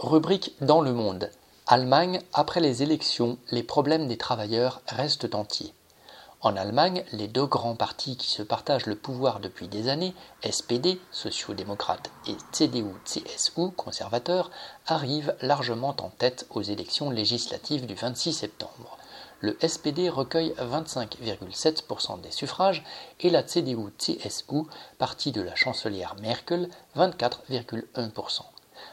Rubrique dans le monde. Allemagne, après les élections, les problèmes des travailleurs restent entiers. En Allemagne, les deux grands partis qui se partagent le pouvoir depuis des années, SPD, sociaux-démocrate, et CDU-CSU, conservateurs, arrivent largement en tête aux élections législatives du 26 septembre. Le SPD recueille 25,7% des suffrages et la CDU-CSU, parti de la chancelière Merkel, 24,1%.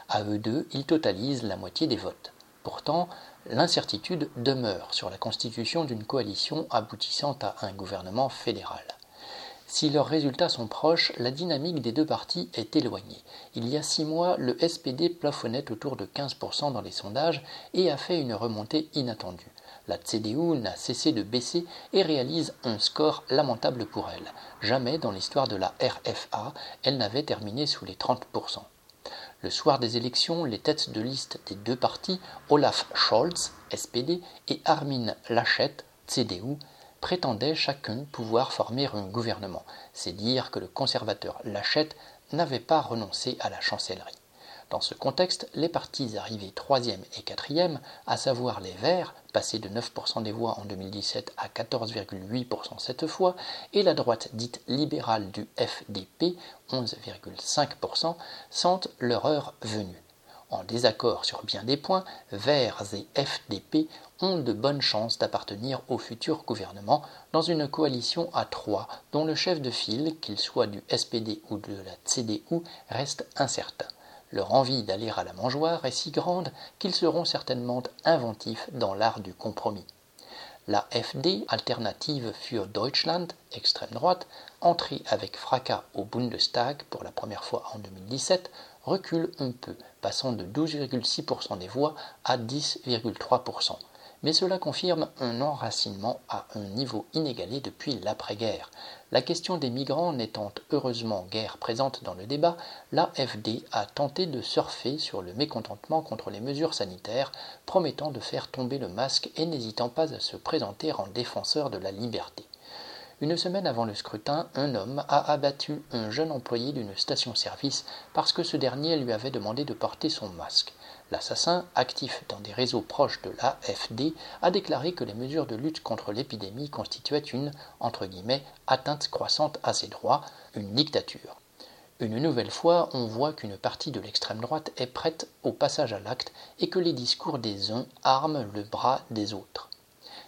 À eux deux, ils totalisent la moitié des votes. Pourtant, l'incertitude demeure sur la constitution d'une coalition aboutissant à un gouvernement fédéral. Si leurs résultats sont proches, la dynamique des deux partis est éloignée. Il y a six mois, le SPD plafonnait autour de 15% dans les sondages et a fait une remontée inattendue. La CDU n'a cessé de baisser et réalise un score lamentable pour elle. Jamais dans l'histoire de la RFA, elle n'avait terminé sous les 30%. Le soir des élections, les têtes de liste des deux partis, Olaf Scholz, SPD, et Armin Laschet, CDU, prétendaient chacun pouvoir former un gouvernement. C'est dire que le conservateur Laschet n'avait pas renoncé à la chancellerie. Dans ce contexte, les partis arrivés troisième et quatrième, à savoir les Verts, passés de 9% des voix en 2017 à 14,8% cette fois, et la droite dite libérale du FDP, 11,5%, sentent leur heure venue. En désaccord sur bien des points, Verts et FDP ont de bonnes chances d'appartenir au futur gouvernement dans une coalition à trois dont le chef de file, qu'il soit du SPD ou de la CDU, reste incertain. Leur envie d'aller à la mangeoire est si grande qu'ils seront certainement inventifs dans l'art du compromis. La FD, Alternative für Deutschland, extrême droite, entrée avec fracas au Bundestag pour la première fois en 2017, recule un peu, passant de 12,6% des voix à 10,3% mais cela confirme un enracinement à un niveau inégalé depuis l'après-guerre. La question des migrants n'étant heureusement guère présente dans le débat, l'AFD a tenté de surfer sur le mécontentement contre les mesures sanitaires, promettant de faire tomber le masque et n'hésitant pas à se présenter en défenseur de la liberté. Une semaine avant le scrutin, un homme a abattu un jeune employé d'une station-service parce que ce dernier lui avait demandé de porter son masque. L'assassin, actif dans des réseaux proches de l'AFD, a déclaré que les mesures de lutte contre l'épidémie constituaient une atteinte croissante à ses droits, une dictature. Une nouvelle fois, on voit qu'une partie de l'extrême droite est prête au passage à l'acte et que les discours des uns arment le bras des autres.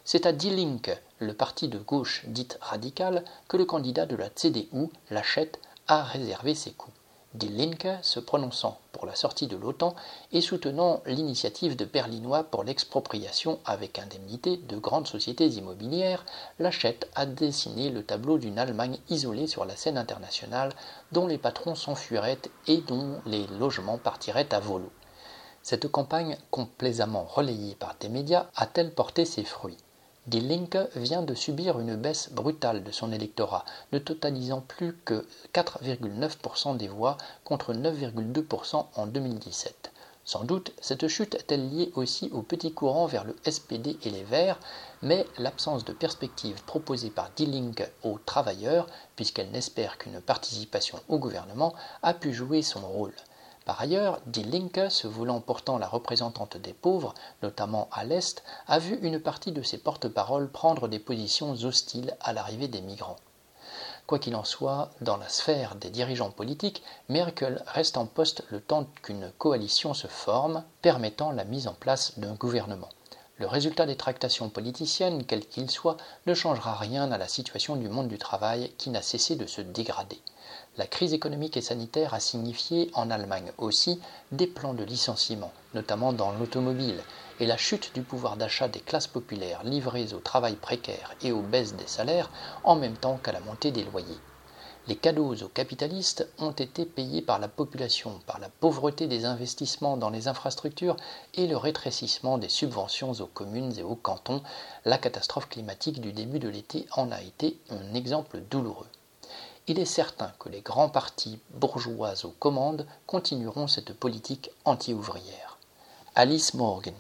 C'est à Die Linke, le parti de gauche dite radicale, que le candidat de la CDU, Lachette, a réservé ses coups. Die Linke, se prononçant pour la sortie de l'OTAN et soutenant l'initiative de Berlinois pour l'expropriation avec indemnité de grandes sociétés immobilières, Lachette a dessiné le tableau d'une Allemagne isolée sur la scène internationale, dont les patrons s'enfuiraient et dont les logements partiraient à volo. Cette campagne, complaisamment relayée par des médias, a-t-elle porté ses fruits? Die Linke vient de subir une baisse brutale de son électorat, ne totalisant plus que 4,9% des voix contre 9,2% en 2017. Sans doute, cette chute est-elle liée aussi au petit courant vers le SPD et les Verts, mais l'absence de perspective proposée par Die Linke aux travailleurs, puisqu'elle n'espère qu'une participation au gouvernement, a pu jouer son rôle. Par ailleurs, Die Linke, se voulant pourtant la représentante des pauvres, notamment à l'Est, a vu une partie de ses porte-paroles prendre des positions hostiles à l'arrivée des migrants. Quoi qu'il en soit, dans la sphère des dirigeants politiques, Merkel reste en poste le temps qu'une coalition se forme permettant la mise en place d'un gouvernement. Le résultat des tractations politiciennes, quel qu'il soit, ne changera rien à la situation du monde du travail qui n'a cessé de se dégrader. La crise économique et sanitaire a signifié en Allemagne aussi des plans de licenciement, notamment dans l'automobile, et la chute du pouvoir d'achat des classes populaires livrées au travail précaire et aux baisses des salaires en même temps qu'à la montée des loyers. Les cadeaux aux capitalistes ont été payés par la population, par la pauvreté des investissements dans les infrastructures et le rétrécissement des subventions aux communes et aux cantons. La catastrophe climatique du début de l'été en a été un exemple douloureux il est certain que les grands partis bourgeois aux commandes continueront cette politique anti-ouvrière. Alice Morgan